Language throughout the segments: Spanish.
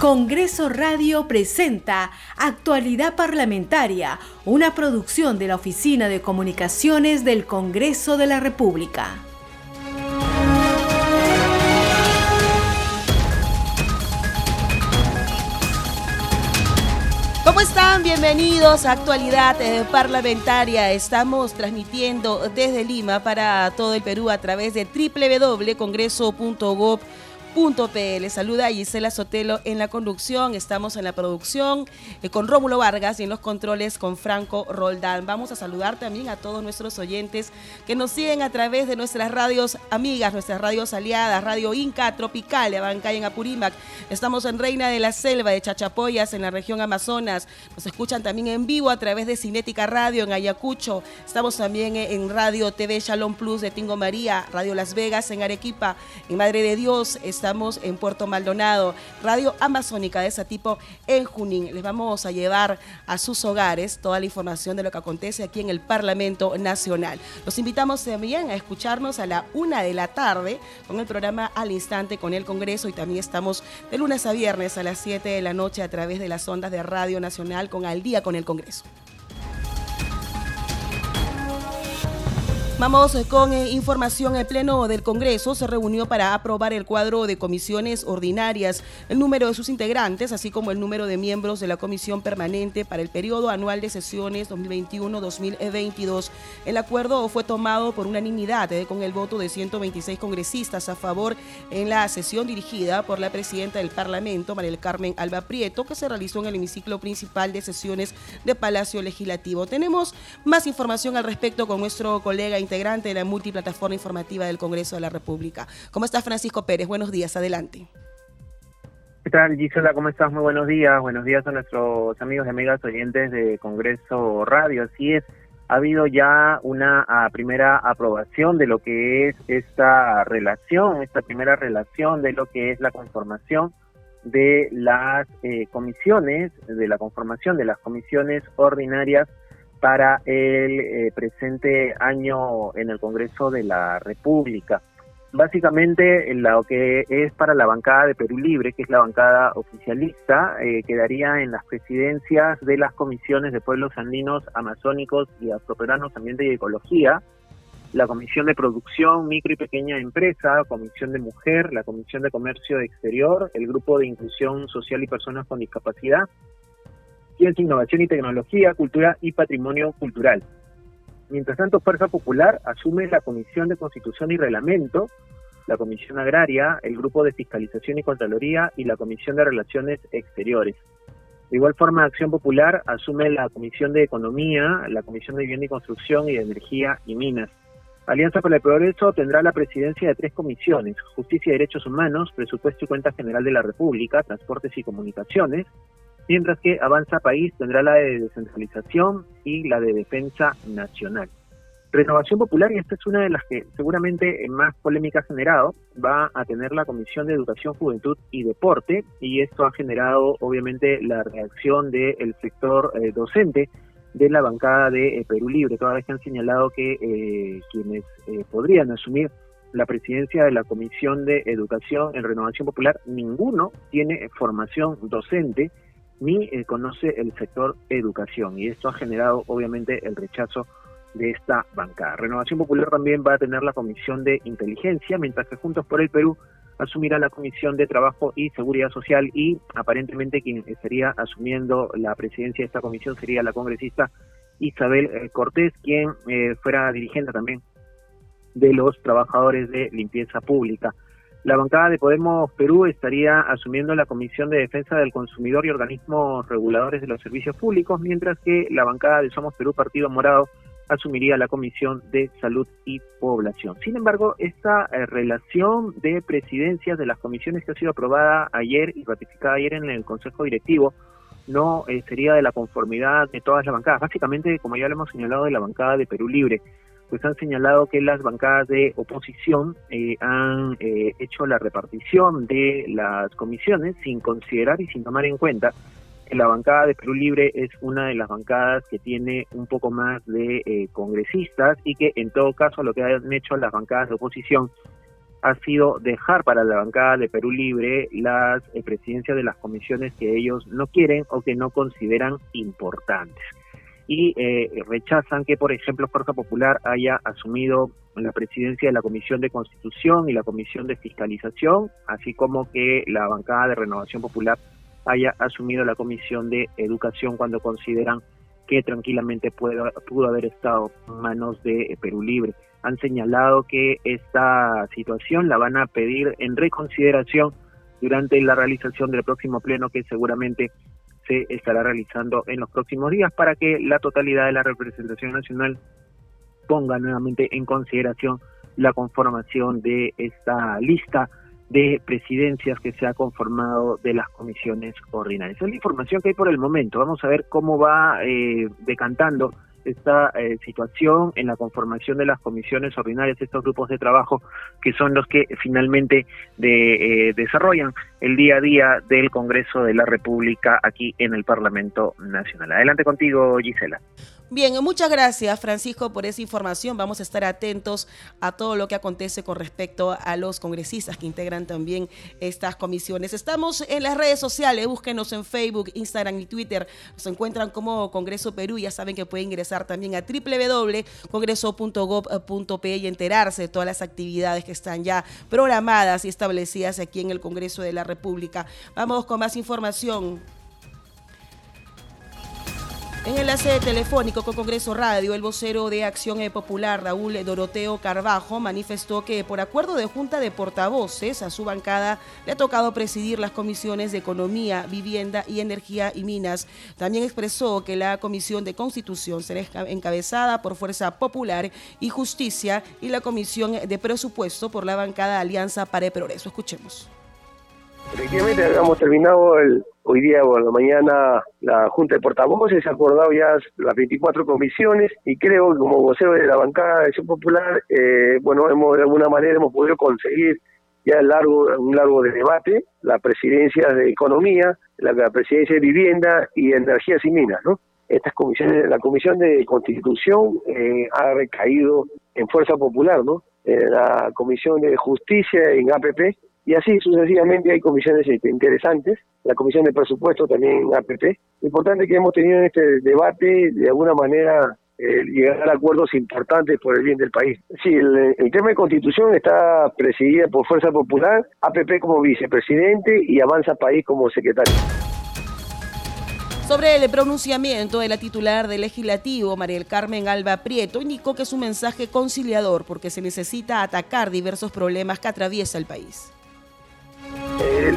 Congreso Radio presenta Actualidad Parlamentaria, una producción de la Oficina de Comunicaciones del Congreso de la República. ¿Cómo están? Bienvenidos a Actualidad eh, Parlamentaria. Estamos transmitiendo desde Lima para todo el Perú a través de www.congreso.gov .pl. Saluda a Gisela Sotelo en la conducción. Estamos en la producción eh, con Rómulo Vargas y en los controles con Franco Roldán. Vamos a saludar también a todos nuestros oyentes que nos siguen a través de nuestras radios amigas, nuestras radios aliadas, Radio Inca Tropical de Abancay en Apurímac. Estamos en Reina de la Selva de Chachapoyas en la región Amazonas. Nos escuchan también en vivo a través de Cinética Radio en Ayacucho. Estamos también en Radio TV Shalom Plus de Tingo María, Radio Las Vegas en Arequipa, en Madre de Dios. Estamos en Puerto Maldonado, Radio Amazónica de ese tipo en Junín. Les vamos a llevar a sus hogares toda la información de lo que acontece aquí en el Parlamento Nacional. Los invitamos también a escucharnos a la una de la tarde con el programa Al Instante con el Congreso y también estamos de lunes a viernes a las 7 de la noche a través de las ondas de Radio Nacional con Al Día con el Congreso. Vamos con eh, información. El Pleno del Congreso se reunió para aprobar el cuadro de comisiones ordinarias, el número de sus integrantes, así como el número de miembros de la comisión permanente para el periodo anual de sesiones 2021-2022. El acuerdo fue tomado por unanimidad eh, con el voto de 126 congresistas a favor en la sesión dirigida por la presidenta del Parlamento, María Carmen Alba Prieto, que se realizó en el hemiciclo principal de sesiones de Palacio Legislativo. Tenemos más información al respecto con nuestro colega integrante de la multiplataforma informativa del Congreso de la República. ¿Cómo está Francisco Pérez? Buenos días, adelante. ¿Qué tal, Gisela? ¿Cómo estás? Muy buenos días. Buenos días a nuestros amigos y amigas oyentes de Congreso Radio. Así es, ha habido ya una primera aprobación de lo que es esta relación, esta primera relación de lo que es la conformación de las eh, comisiones, de la conformación de las comisiones ordinarias para el eh, presente año en el Congreso de la República. Básicamente lo que es para la bancada de Perú Libre, que es la bancada oficialista, eh, quedaría en las presidencias de las comisiones de pueblos andinos, amazónicos y afroperanos, ambiente y ecología, la Comisión de Producción, Micro y Pequeña Empresa, Comisión de Mujer, la Comisión de Comercio Exterior, el Grupo de Inclusión Social y Personas con Discapacidad, Ciencia, Innovación y Tecnología, Cultura y Patrimonio Cultural. Mientras tanto, Fuerza Popular asume la Comisión de Constitución y Reglamento, la Comisión Agraria, el Grupo de Fiscalización y Contraloría y la Comisión de Relaciones Exteriores. De igual forma, Acción Popular asume la Comisión de Economía, la Comisión de Vivienda y Construcción y de Energía y Minas. Alianza para el Progreso tendrá la presidencia de tres comisiones, Justicia y Derechos Humanos, Presupuesto y Cuenta General de la República, Transportes y Comunicaciones, mientras que Avanza País tendrá la de descentralización y la de defensa nacional. Renovación Popular, y esta es una de las que seguramente más polémica ha generado, va a tener la Comisión de Educación, Juventud y Deporte, y esto ha generado obviamente la reacción del sector eh, docente de la bancada de eh, Perú Libre, toda vez que han señalado que eh, quienes podrían asumir la presidencia de la Comisión de Educación en Renovación Popular, ninguno tiene formación docente ni eh, conoce el sector educación y esto ha generado obviamente el rechazo de esta bancada. Renovación Popular también va a tener la Comisión de Inteligencia, mientras que Juntos por el Perú asumirá la Comisión de Trabajo y Seguridad Social y aparentemente quien estaría asumiendo la presidencia de esta comisión sería la congresista Isabel eh, Cortés, quien eh, fuera dirigente también de los trabajadores de limpieza pública. La bancada de Podemos Perú estaría asumiendo la Comisión de Defensa del Consumidor y organismos reguladores de los servicios públicos, mientras que la bancada de Somos Perú Partido Morado asumiría la Comisión de Salud y Población. Sin embargo, esta eh, relación de presidencias de las comisiones que ha sido aprobada ayer y ratificada ayer en el Consejo Directivo no eh, sería de la conformidad de todas las bancadas. Básicamente, como ya lo hemos señalado, de la bancada de Perú Libre pues han señalado que las bancadas de oposición eh, han eh, hecho la repartición de las comisiones sin considerar y sin tomar en cuenta que la bancada de Perú Libre es una de las bancadas que tiene un poco más de eh, congresistas y que en todo caso lo que han hecho las bancadas de oposición ha sido dejar para la bancada de Perú Libre las eh, presidencias de las comisiones que ellos no quieren o que no consideran importantes. Y eh, rechazan que, por ejemplo, Fuerza Popular haya asumido la presidencia de la Comisión de Constitución y la Comisión de Fiscalización, así como que la bancada de Renovación Popular haya asumido la Comisión de Educación cuando consideran que tranquilamente pudo, pudo haber estado en manos de Perú Libre. Han señalado que esta situación la van a pedir en reconsideración durante la realización del próximo pleno que seguramente se estará realizando en los próximos días para que la totalidad de la representación nacional ponga nuevamente en consideración la conformación de esta lista de presidencias que se ha conformado de las comisiones ordinarias. Es la información que hay por el momento. Vamos a ver cómo va eh, decantando esta eh, situación en la conformación de las comisiones ordinarias, estos grupos de trabajo que son los que finalmente de, eh, desarrollan el día a día del Congreso de la República aquí en el Parlamento Nacional. Adelante contigo, Gisela. Bien, muchas gracias Francisco por esa información. Vamos a estar atentos a todo lo que acontece con respecto a los congresistas que integran también estas comisiones. Estamos en las redes sociales, búsquenos en Facebook, Instagram y Twitter. Nos encuentran como Congreso Perú. Ya saben que pueden ingresar también a www.congreso.gov.pe y enterarse de todas las actividades que están ya programadas y establecidas aquí en el Congreso de la República. Vamos con más información. En enlace telefónico con Congreso Radio, el vocero de Acción Popular, Raúl Doroteo Carbajo, manifestó que por acuerdo de Junta de Portavoces a su bancada le ha tocado presidir las comisiones de Economía, Vivienda y Energía y Minas. También expresó que la Comisión de Constitución será encabezada por Fuerza Popular y Justicia y la Comisión de Presupuesto por la bancada Alianza para el Progreso. Escuchemos. Efectivamente, hemos terminado el, hoy día o la mañana la Junta de Portavoces, ha acordado ya las 24 comisiones y creo que como vocero de la bancada de Acción Popular, eh, bueno, hemos de alguna manera hemos podido conseguir ya largo, un largo de debate, la presidencia de Economía, la, presidencia de Vivienda y Energías y Minas, ¿no? Estas comisiones, la Comisión de Constitución eh, ha recaído en Fuerza Popular, ¿no? Eh, la Comisión de Justicia en APP y así sucesivamente hay comisiones este, interesantes, la comisión de presupuesto también APP. Importante que hemos tenido en este debate, de alguna manera, eh, llegar a acuerdos importantes por el bien del país. Sí, el, tema de constitución está presidida por Fuerza Popular, APP como vicepresidente y Avanza País como secretario. Sobre el pronunciamiento de la titular del legislativo, Mariel Carmen Alba Prieto, indicó que es un mensaje conciliador porque se necesita atacar diversos problemas que atraviesa el país.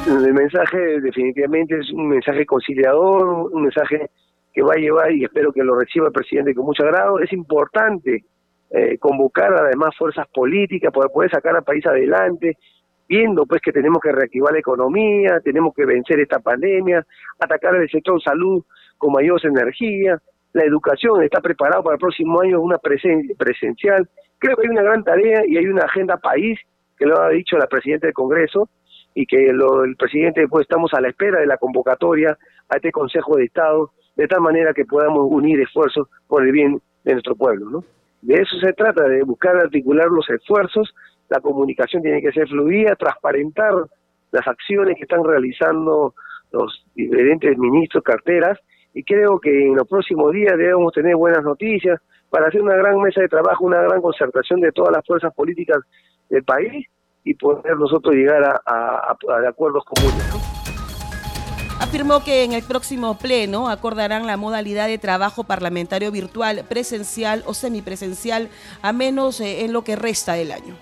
El, mensaje definitivamente es un mensaje conciliador, un mensaje que va a llevar y espero que lo reciba el presidente con mucho agrado. Es importante eh, convocar además fuerzas políticas para poder sacar al país adelante, viendo pues que tenemos que reactivar la economía, tenemos que vencer esta pandemia, atacar el sector salud con mayor energía, la educación está preparado para el próximo año una presencial. Creo que hay una gran tarea y hay una agenda país que lo ha dicho la presidenta del Congreso, y que el presidente pues estamos a la espera de la convocatoria a este Consejo de Estado de tal manera que podamos unir esfuerzos por el bien de nuestro pueblo, ¿no? De eso se trata, de buscar articular los esfuerzos, la comunicación tiene que ser fluida, transparentar las acciones que están realizando los diferentes ministros, carteras, y creo que en los próximos días debemos tener buenas noticias para hacer una gran mesa de trabajo, una gran concertación de todas las fuerzas políticas del país y poder nosotros llegar a, acuerdos comunes. Afirmó que en el próximo pleno acordarán la modalidad de trabajo parlamentario virtual, presencial o semipresencial, a menos eh, en lo que resta del año.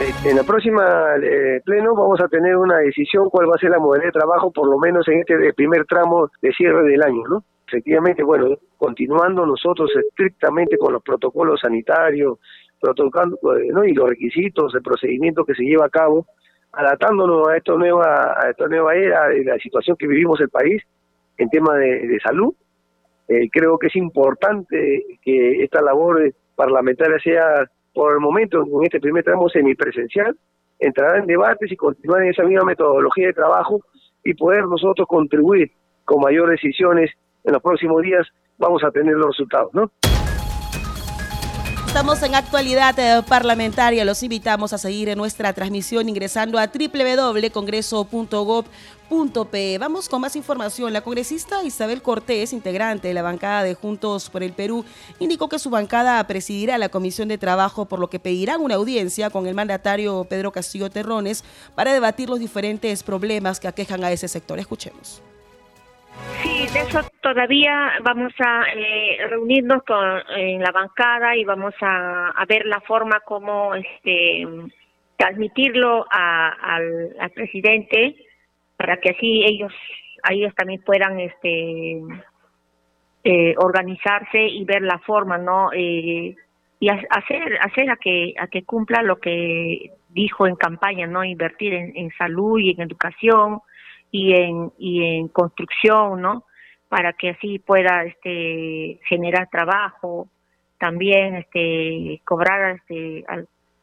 Eh, en la próxima eh, pleno vamos a tener una decisión cuál va a ser la modalidad de trabajo, por lo menos en este primer tramo de cierre del año, ¿no? Efectivamente, bueno, continuando nosotros estrictamente con los protocolos sanitarios, eh, ¿no? y los requisitos, el procedimiento que se lleva a cabo, adaptándonos a, esta nueva, a esta nueva era de la situación que vivimos el país en tema de, salud. Eh, creo que es importante que esta labor parlamentaria sea, por el momento, en este primer tramo semipresencial, entrar en debates y continuar en esa misma metodología de trabajo y poder nosotros contribuir con mayores decisiones en los próximos días, vamos a tener los resultados, ¿no? Estamos en actualidad eh, parlamentaria. Los invitamos a seguir en nuestra transmisión ingresando a www.congreso.gov.pe. Vamos con más información. La congresista Isabel Cortés, integrante de la bancada de Juntos por el Perú, indicó que su bancada presidirá la Comisión de Trabajo, por lo que pedirán una audiencia con el mandatario Pedro Castillo Terrones para debatir los diferentes problemas que aquejan a ese sector. Escuchemos. Sí, de eso todavía vamos a eh, reunirnos con, en la bancada y vamos a, ver la forma como este transmitirlo al, presidente para que así ellos ellos también puedan este eh, organizarse y ver la forma no eh, y hacer hacer a que a que cumpla lo que dijo en campaña no invertir en, en salud y en educación y en, y en construcción, ¿no? Para que así pueda este, generar trabajo, también este, cobrar este,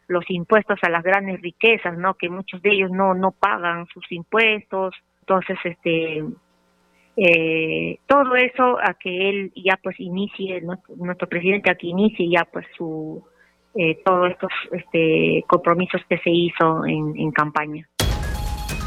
los impuestos a las grandes riquezas, ¿no? Que muchos de ellos no, no pagan sus impuestos, entonces este eh, todo eso a que él ya pues inicie nuestro, presidente a que inicie ya pues su eh, todos estos este compromisos que se hizo en, en campaña.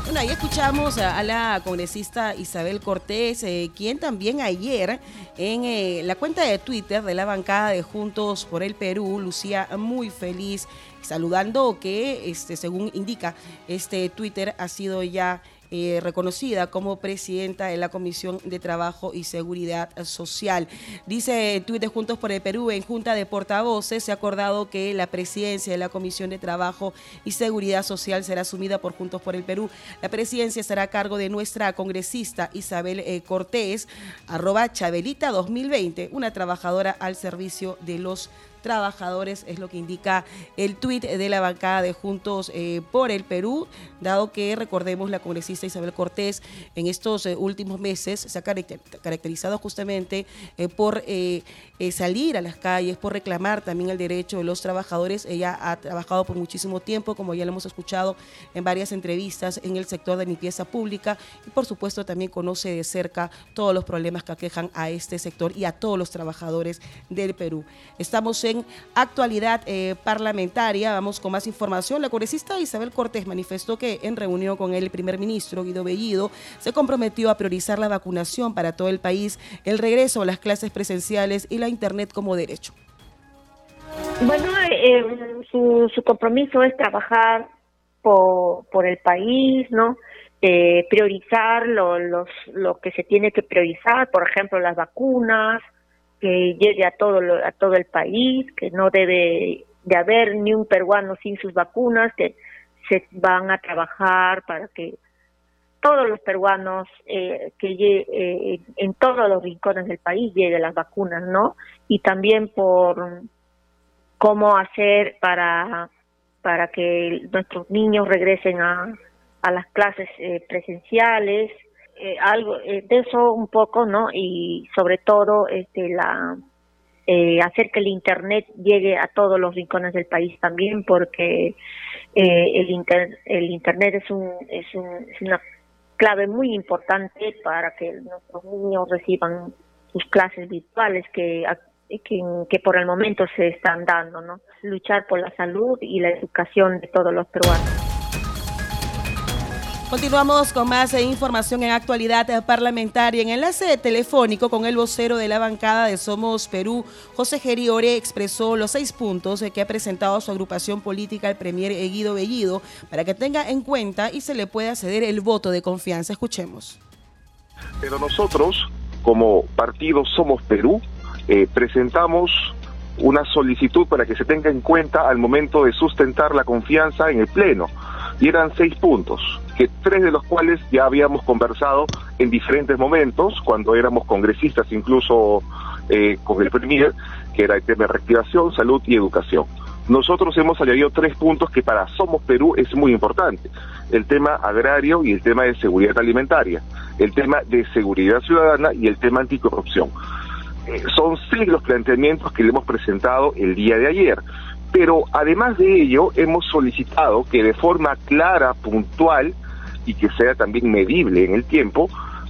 Bueno, ahí escuchamos a, la congresista Isabel Cortés, eh, quien también ayer en eh, la cuenta de Twitter de la bancada de Juntos por el Perú lucía muy feliz, saludando que, este, según indica este Twitter, ha sido ya eh, reconocida como presidenta de la Comisión de Trabajo y Seguridad Social. Dice Twitter Juntos por el Perú, en Junta de Portavoces se ha acordado que la presidencia de la Comisión de Trabajo y Seguridad Social será asumida por Juntos por el Perú. La presidencia estará a cargo de nuestra congresista Isabel eh, Cortés, arroba Chabelita 2020, una trabajadora al servicio de los trabajadores, es lo que indica el tuit de la bancada de Juntos eh, por el Perú, dado que recordemos la congresista Isabel Cortés en estos eh, últimos meses se ha caracterizado justamente eh, por salir a las calles, por reclamar también el derecho de los trabajadores. Ella ha trabajado por muchísimo tiempo, como ya lo hemos escuchado en varias entrevistas en el sector de limpieza pública y por supuesto también conoce de cerca todos los problemas que aquejan a este sector y a todos los trabajadores del Perú. Estamos en actualidad eh, parlamentaria. Vamos con más información. La congresista Isabel Cortés manifestó que en reunión con el primer ministro Guido Bellido se comprometió a priorizar la vacunación para todo el país, el regreso a las clases presenciales y la Internet como derecho. Bueno, eh, su, compromiso es trabajar por, por el país, ¿no? Eh, priorizar lo, los, lo que se tiene que priorizar, por ejemplo, las vacunas, que llegue a todo a todo el país, que no debe de haber ni un peruano sin sus vacunas, que se van a trabajar para que todos los peruanos eh, que eh, en todos los rincones del país lleguen las vacunas, ¿no? Y también por cómo hacer para para que nuestros niños regresen a, a las clases eh, presenciales, eh, algo eh, de eso un poco, ¿no? Y sobre todo este la eh, hacer que el internet llegue a todos los rincones del país también, porque el inter, el internet es un, es un es una clave muy importante para que nuestros niños reciban sus clases virtuales que que, que por el momento se están dando, ¿no? Luchar por la salud y la educación de todos los peruanos. Continuamos con más información en actualidad parlamentaria. En enlace telefónico con el vocero de la bancada de Somos Perú, José Geriore expresó los seis puntos que ha presentado su agrupación política al premier Guido Bellido para que tenga en cuenta y se le pueda ceder el voto de confianza. Escuchemos. Pero nosotros, como partido Somos Perú, eh, presentamos una solicitud para que se tenga en cuenta al momento de sustentar la confianza en el Pleno. Y eran seis puntos que tres de los cuales ya habíamos conversado en diferentes momentos, cuando éramos congresistas incluso eh, con el Premier, que era el tema de reactivación, salud y educación. Nosotros hemos añadido tres puntos que para Somos Perú es muy importante. El tema agrario y el tema de seguridad alimentaria, el tema de seguridad ciudadana y el tema anticorrupción. Eh, son seis los planteamientos que le hemos presentado el día de ayer. Pero además de ello, hemos solicitado que de forma clara, puntual, y que sea también medible en el tiempo,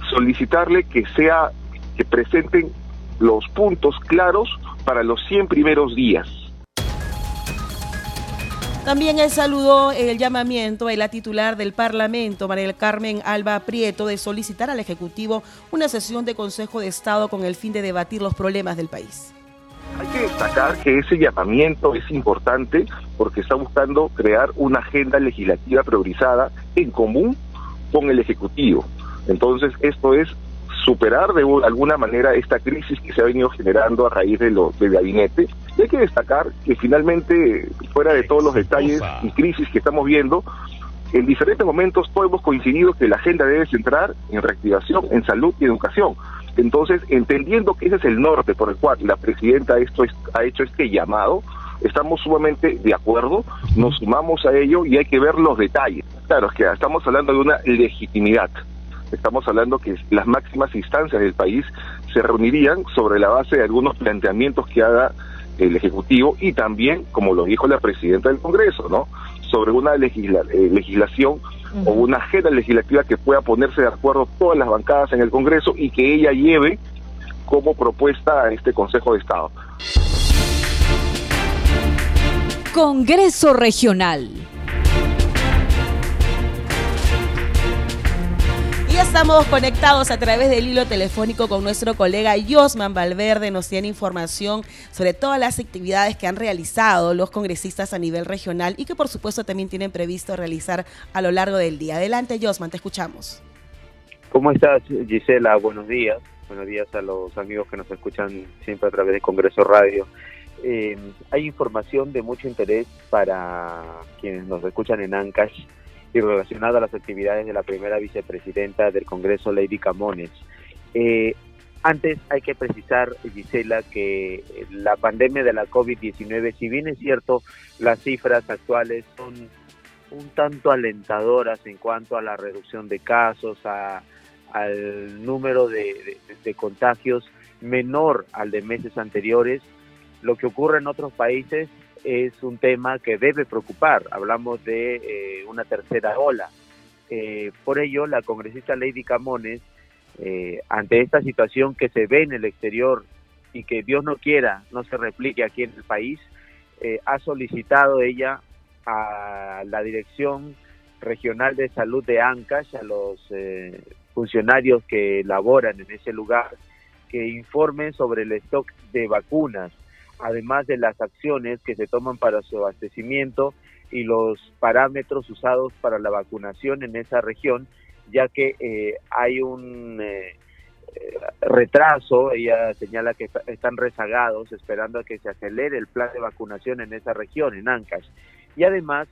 solicitarle que sea que presenten los puntos claros para los 100 primeros días. También él saludó el llamamiento de la titular del Parlamento, María Carmen Alba Prieto, de solicitar al Ejecutivo una sesión de Consejo de Estado con el fin de debatir los problemas del país. Hay que destacar que ese llamamiento es importante porque está buscando crear una agenda legislativa priorizada en común con el Ejecutivo. Entonces, esto es superar de alguna manera esta crisis que se ha venido generando a raíz de lo, del gabinete. Y hay que destacar que finalmente, fuera de todos los detalles y crisis que estamos viendo, en diferentes momentos todos hemos coincidido que la agenda debe centrar en reactivación, en salud y educación. Entonces, entendiendo que ese es el norte por el cual la presidenta esto ha hecho este llamado, estamos sumamente de acuerdo, nos sumamos a ello y hay que ver los detalles. Claro, es que estamos hablando de una legitimidad. Estamos hablando que las máximas instancias del país se reunirían sobre la base de algunos planteamientos que haga el Ejecutivo y también, como lo dijo la presidenta del Congreso, ¿no? Sobre una eh, legislación o una agenda legislativa que pueda ponerse de acuerdo todas las bancadas en el Congreso y que ella lleve como propuesta a este Consejo de Estado. Congreso Regional. Y estamos conectados a través del hilo telefónico con nuestro colega Josman Valverde. Nos tiene información sobre todas las actividades que han realizado los congresistas a nivel regional y que por supuesto también tienen previsto realizar a lo largo del día. Adelante Josman, te escuchamos. ¿Cómo estás Gisela? Buenos días. Buenos días a los amigos que nos escuchan siempre a través de Congreso Radio. Eh, hay información de mucho interés para quienes nos escuchan en Ancash y relacionado a las actividades de la primera vicepresidenta del Congreso, Lady Camones. Eh, antes hay que precisar, Gisela, que la pandemia de la COVID-19, si bien es cierto, las cifras actuales son un tanto alentadoras en cuanto a la reducción de casos, al número de, contagios menor al de meses anteriores, lo que ocurre en otros países es un tema que debe preocupar. Hablamos de eh, una tercera ola. Eh, por ello, la congresista Lady Camones, eh, ante esta situación que se ve en el exterior y que Dios no quiera no se replique aquí en el país, ha solicitado ella a la Dirección Regional de Salud de Ancash, a los funcionarios que laboran en ese lugar, que informen sobre el stock de vacunas además de las acciones que se toman para su abastecimiento y los parámetros usados para la vacunación en esa región, ya que eh, hay un eh, eh, retraso, ella señala que están rezagados esperando a que se acelere el plan de vacunación en esa región, en Ancash. Y además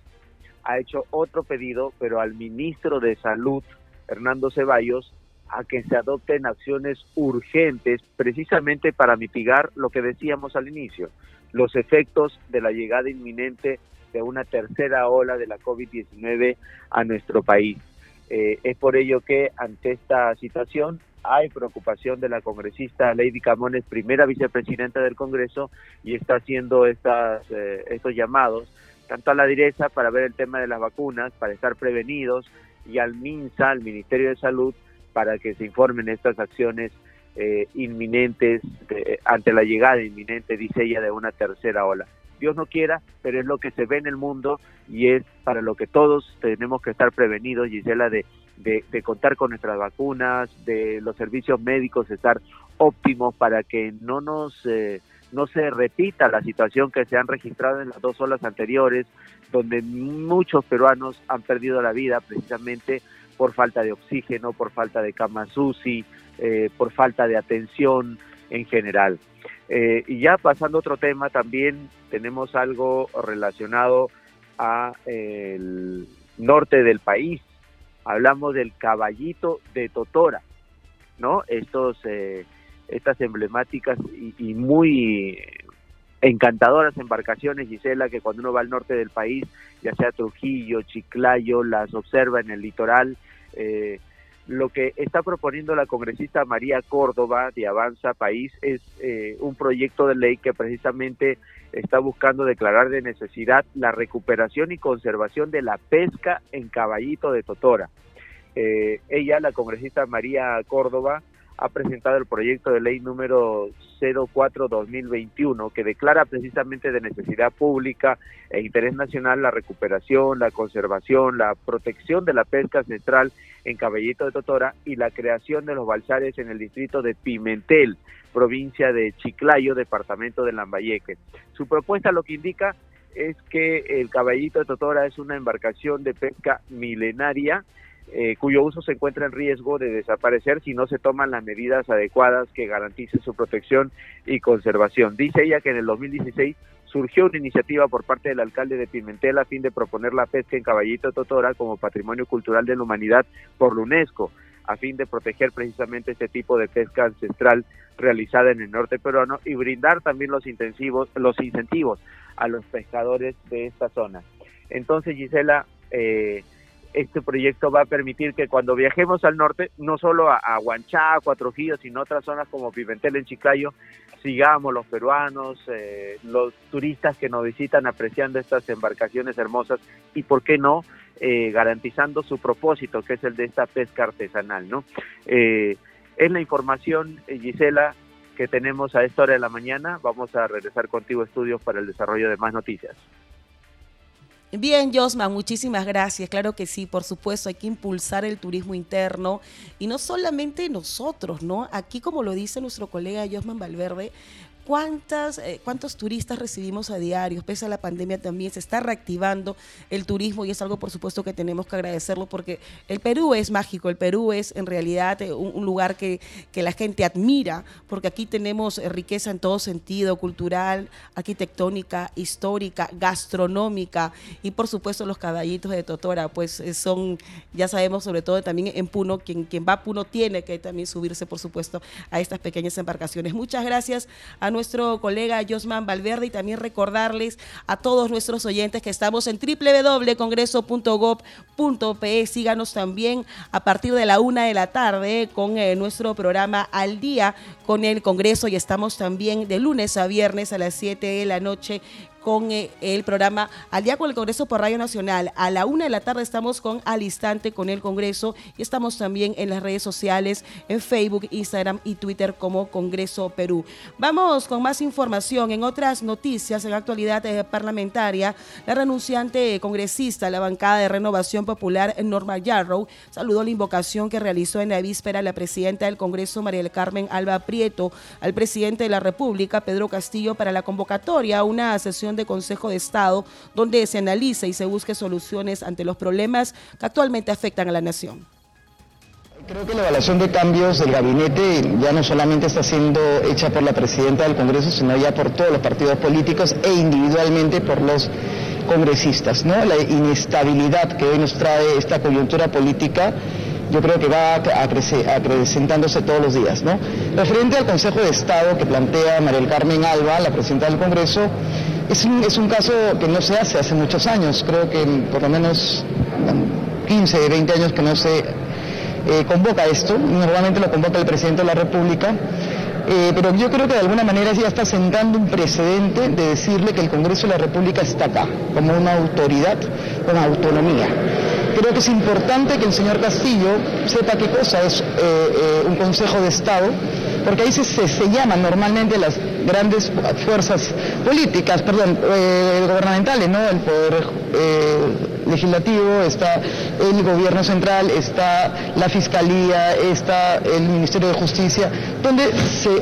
ha hecho otro pedido, pero al ministro de Salud, Hernando Ceballos, a que se adopten acciones urgentes precisamente para mitigar lo que decíamos al inicio, los efectos de la llegada inminente de una tercera ola de la COVID-19 a nuestro país. Eh, es por ello que ante esta situación hay preocupación de la congresista Lady Camones, primera vicepresidenta del Congreso, y está haciendo estas, eh, estos llamados tanto a la derecha para ver el tema de las vacunas, para estar prevenidos, y al MINSA, al Ministerio de Salud, para que se informen estas acciones eh, inminentes ante la llegada inminente, dice ella, de una tercera ola. Dios no quiera, pero es lo que se ve en el mundo y es para lo que todos tenemos que estar prevenidos, Gisela, de, de, de contar con nuestras vacunas, de los servicios médicos, estar óptimos para que no nos... Eh, no se repita la situación que se han registrado en las dos olas anteriores, donde muchos peruanos han perdido la vida precisamente por falta de oxígeno, por falta de camas UCI, eh, por falta de atención en general. Eh, y ya pasando a otro tema, también tenemos algo relacionado a el norte del país. Hablamos del caballito de Totora, ¿no? Estos, eh, estas emblemáticas y muy encantadoras embarcaciones, Gisela, que cuando uno va al norte del país, ya sea Trujillo, Chiclayo, las observa en el litoral. Eh, lo que está proponiendo la congresista María Córdoba de Avanza País es eh, un proyecto de ley que precisamente está buscando declarar de necesidad la recuperación y conservación de la pesca en caballito de Totora. Eh, ella, la congresista María Córdoba, ha presentado el proyecto de ley número 04-2021 que declara precisamente de necesidad pública e interés nacional la recuperación, la conservación, la protección de la pesca ancestral en Caballito de Totora y la creación de los balsares en el distrito de Pimentel, provincia de Chiclayo, departamento de Lambayeque. Su propuesta lo que indica es que el Caballito de Totora es una embarcación de pesca milenaria eh, cuyo uso se encuentra en riesgo de desaparecer si no se toman las medidas adecuadas que garanticen su protección y conservación. Dice ella que en el 2016 surgió una iniciativa por parte del alcalde de Pimentel a fin de proponer la pesca en Caballito Totora como patrimonio cultural de la humanidad por la UNESCO, a fin de proteger precisamente este tipo de pesca ancestral realizada en el norte peruano y brindar también los intensivos, los incentivos a los pescadores de esta zona. Entonces, Gisela, eh, este proyecto va a permitir que cuando viajemos al norte, no solo a, a Huanchá, a Trujillo, sino a otras zonas como Pimentel en Chiclayo, sigamos los peruanos, eh, los turistas que nos visitan apreciando estas embarcaciones hermosas y, ¿por qué no?, eh, garantizando su propósito, que es el de esta pesca artesanal, ¿no? Eh, es la información, Gisela, que tenemos a esta hora de la mañana. Vamos a regresar contigo a estudios para el desarrollo de más noticias. Bien, Josma, muchísimas gracias. Claro que sí, por supuesto, hay que impulsar el turismo interno y no solamente nosotros, ¿no? Aquí, como lo dice nuestro colega Josman Valverde, ¿Cuántas, eh, ¿Cuántos turistas recibimos a diario? Pese a la pandemia también se está reactivando el turismo y es algo por supuesto que tenemos que agradecerlo porque el Perú es mágico, el Perú es en realidad eh, un, lugar que, que, la gente admira porque aquí tenemos eh, riqueza en todo sentido, cultural, arquitectónica, histórica, gastronómica y por supuesto los caballitos de Totora pues son, ya sabemos sobre todo también en Puno, quien, quien va a Puno tiene que también subirse por supuesto a estas pequeñas embarcaciones. Muchas gracias a nuestro colega Josman Valverde y también recordarles a todos nuestros oyentes que estamos en www.congreso.gov.pe. Síganos también a partir de la una de la tarde con eh, nuestro programa Al Día con el Congreso y estamos también de lunes a viernes a las 7 de la noche con eh, el programa Al día con el Congreso por Radio Nacional. A la una de la tarde estamos con Al instante con el Congreso y estamos también en las redes sociales, en Facebook, Instagram y Twitter como Congreso Perú. Vamos con más información. En otras noticias, en actualidad eh, parlamentaria, la renunciante congresista, la bancada de Renovación Popular, Norma Yarrow, saludó la invocación que realizó en la víspera la presidenta del Congreso, María del Carmen Alba Prieto, al presidente de la República, Pedro Castillo, para la convocatoria a una sesión de Consejo de Estado donde se analice y se busque soluciones ante los problemas que actualmente afectan a la nación. Creo que la evaluación de cambios del gabinete ya no solamente está siendo hecha por la presidenta del Congreso, sino ya por todos los partidos políticos e individualmente por los congresistas. ¿no? La inestabilidad que hoy nos trae esta coyuntura política yo creo que va acrecentándose todos los días. ¿no? Referente al Consejo de Estado que plantea María Carmen Alba, la presidenta del Congreso, es un, es un caso que no se hace hace muchos años, creo que por lo menos 15, 20 años que no se eh, convoca esto, normalmente lo convoca el presidente de la República, eh, pero yo creo que de alguna manera ya está sentando un precedente de decirle que el Congreso de la República está acá, como una autoridad con autonomía. Creo que es importante que el señor Castillo sepa qué cosa es eh, un Consejo de Estado, porque ahí se, se, se llaman normalmente las grandes fuerzas políticas, perdón, eh, gubernamentales, ¿no? El poder eh, legislativo, está el gobierno central, está la fiscalía, está el Ministerio de Justicia, donde se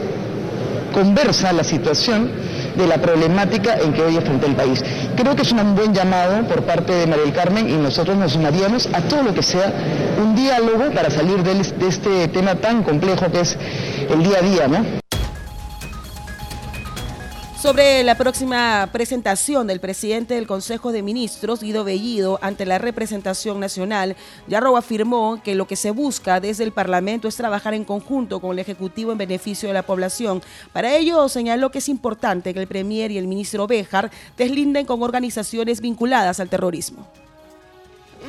conversa la situación de la problemática en que hoy enfrenta el país. Creo que es un buen llamado por parte de María del Carmen y nosotros nos sumaríamos a todo lo que sea un diálogo para salir de este tema tan complejo que es el día a día, ¿no? Sobre la próxima presentación del presidente del Consejo de Ministros, Guido Bellido, ante la representación nacional, Yarro afirmó que lo que se busca desde el Parlamento es trabajar en conjunto con el Ejecutivo en beneficio de la población. Para ello, señaló que es importante que el Premier y el ministro Béjar deslinden con organizaciones vinculadas al terrorismo.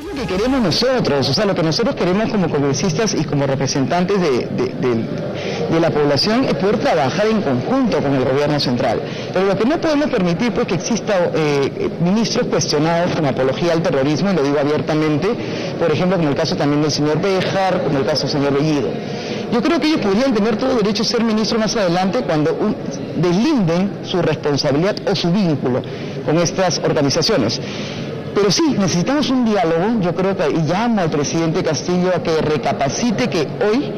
Lo que queremos nosotros, o sea, lo que nosotros queremos como congresistas y como representantes de, la población es poder trabajar en conjunto con el gobierno central. Pero lo que no podemos permitir es que exista eh, ministros cuestionados con apología al terrorismo, lo digo abiertamente, por ejemplo, como el caso también del señor Bejar, como el caso del señor Bellido. Yo creo que ellos podrían tener todo derecho a ser ministro más adelante cuando deslinden su responsabilidad o su vínculo con estas organizaciones. Pero sí, necesitamos un diálogo, yo creo que llamo al presidente Castillo a que recapacite que hoy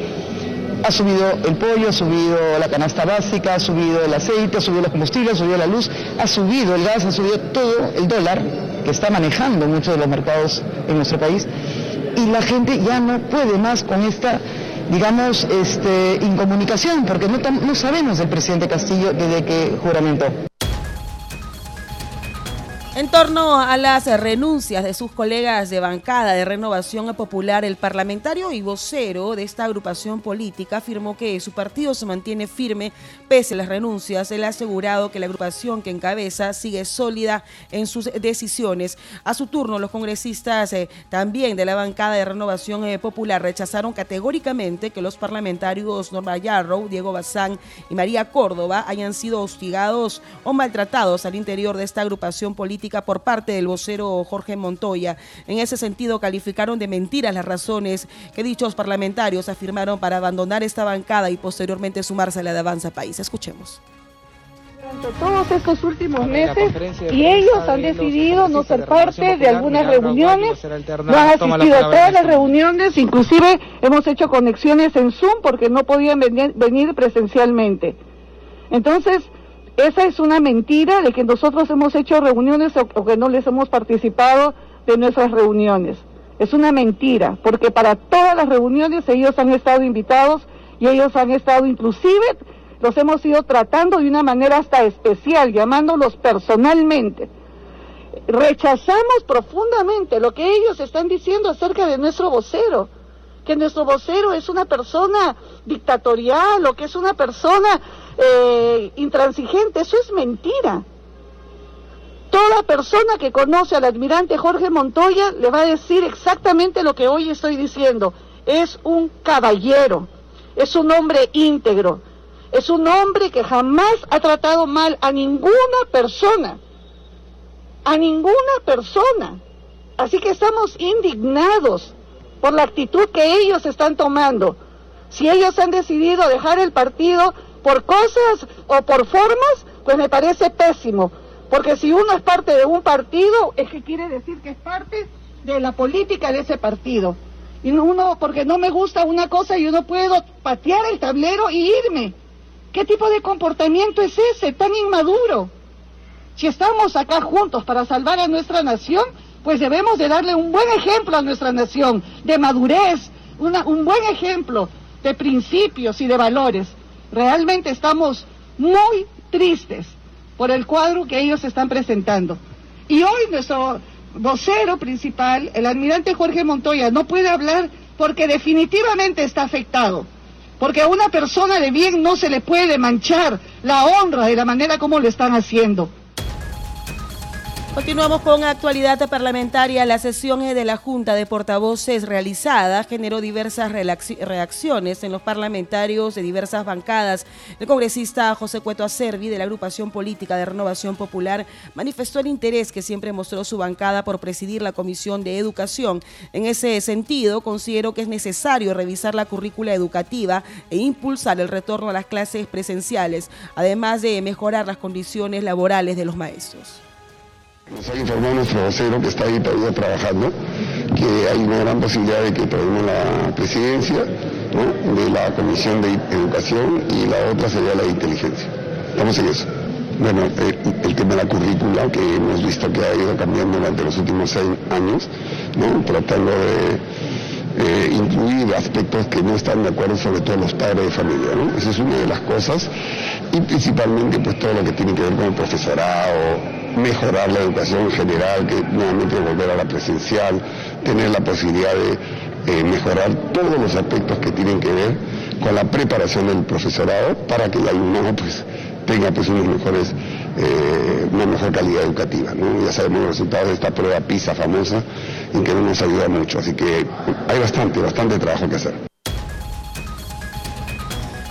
ha subido el pollo, ha subido la canasta básica, ha subido el aceite, ha subido los combustibles, ha subido la luz, ha subido el gas, ha subido todo el dólar que está manejando muchos de los mercados en nuestro país y la gente ya no puede más con esta digamos, este, incomunicación, porque no, no sabemos del presidente Castillo desde que juramentó. En torno a las renuncias de sus colegas de bancada de Renovación Popular, el parlamentario y vocero de esta agrupación política afirmó que su partido se mantiene firme pese a las renuncias. Él ha asegurado que la agrupación que encabeza sigue sólida en sus decisiones. A su turno, los congresistas eh, también de la bancada de Renovación eh, Popular rechazaron categóricamente que los parlamentarios Norma Yarrow, Diego Bazán y María Córdoba hayan sido hostigados o maltratados al interior de esta agrupación política por parte del vocero Jorge Montoya. En ese sentido, calificaron de mentiras las razones que dichos parlamentarios afirmaron para abandonar esta bancada y posteriormente sumarse a la de Avanza País. Escuchemos durante todos estos últimos meses y ellos han decidido no ser parte de algunas reuniones, no han asistido a todas las reuniones, inclusive hemos hecho conexiones en Zoom porque no podían venir presencialmente. Entonces, esa es una mentira de que nosotros hemos hecho reuniones o, que no les hemos participado de nuestras reuniones. Es una mentira, porque para todas las reuniones ellos han estado invitados y ellos han estado inclusive, los hemos ido tratando de una manera hasta especial, llamándolos personalmente. Rechazamos profundamente lo que ellos están diciendo acerca de nuestro vocero que nuestro vocero es una persona dictatorial o que es una persona eh, intransigente. Eso es mentira. Toda persona que conoce al admirante Jorge Montoya le va a decir exactamente lo que hoy estoy diciendo. Es un caballero, es un hombre íntegro, es un hombre que jamás ha tratado mal a ninguna persona, a ninguna persona. Así que estamos indignados por la actitud que ellos están tomando. Si ellos han decidido dejar el partido por cosas o por formas, pues me parece pésimo. Porque si uno es parte de un partido, es que quiere decir que es parte de la política de ese partido. Y uno, porque no me gusta una cosa y uno puedo patear el tablero y irme. ¿Qué tipo de comportamiento es ese, tan inmaduro? Si estamos acá juntos para salvar a nuestra nación, pues debemos de darle un buen ejemplo a nuestra nación, de madurez, un buen ejemplo de principios y de valores. Realmente estamos muy tristes por el cuadro que ellos están presentando. Y hoy nuestro vocero principal, el almirante Jorge Montoya, no puede hablar porque definitivamente está afectado. Porque a una persona de bien no se le puede manchar la honra de la manera como lo están haciendo. Continuamos con actualidad parlamentaria. La sesión de la Junta de Portavoces realizada generó diversas reacciones en los parlamentarios de diversas bancadas. El congresista José Cueto Acervi, de la agrupación política de Renovación Popular, manifestó el interés que siempre mostró su bancada por presidir la Comisión de Educación. En ese sentido, considero que es necesario revisar la currícula educativa e impulsar el retorno a las clases presenciales, además de mejorar las condiciones laborales de los maestros. Nos ha informado nuestro vocero que está ahí todavía trabajando, que hay una gran posibilidad de que tomemos la presidencia de la Comisión de Educación y la otra sería la de Inteligencia. Estamos en eso. Bueno, eh, el, tema de la currícula que hemos visto que ha ido cambiando durante los últimos seis años, tratando de eh, incluir aspectos que no están de acuerdo, sobre todo los padres de familia. ¿no? Esa es una de las cosas y principalmente pues todo lo que tiene que ver con el profesorado, mejorar la educación en general, que nuevamente volver a la presencial, tener la posibilidad de mejorar todos los aspectos que tienen que ver con la preparación del profesorado para que el alumnado pues tenga pues unos mejores, eh, una mejor calidad educativa. Ya sabemos los resultados de esta prueba PISA famosa en que no nos ayuda mucho, así que hay bastante, bastante trabajo que hacer.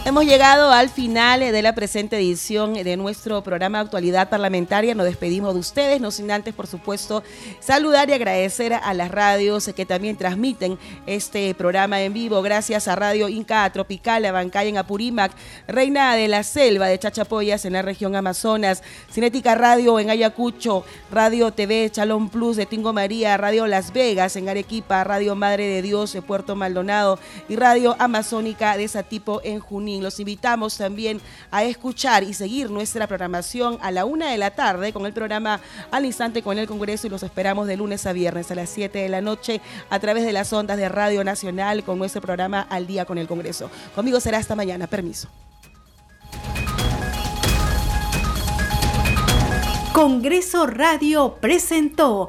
Hemos llegado al final de la presente edición de nuestro programa Actualidad Parlamentaria. Nos despedimos de ustedes, no sin antes, por supuesto, saludar y agradecer a las radios que también transmiten este programa en vivo. Gracias a Radio Inca Tropical, a Bancay en Apurímac, Reina de la Selva de Chachapoyas en la región Amazonas, Cinética Radio en Ayacucho, Radio TV Chalón Plus de Tingo María, Radio Las Vegas en Arequipa, Radio Madre de Dios de Puerto Maldonado y Radio Amazónica de Satipo en Junín. Los invitamos también a escuchar y seguir nuestra programación a la una de la tarde con el programa Al Instante con el Congreso y los esperamos de lunes a viernes a las 7 de la noche a través de las ondas de Radio Nacional con nuestro programa Al Día con el Congreso. Conmigo será hasta mañana. Permiso. Congreso Radio presentó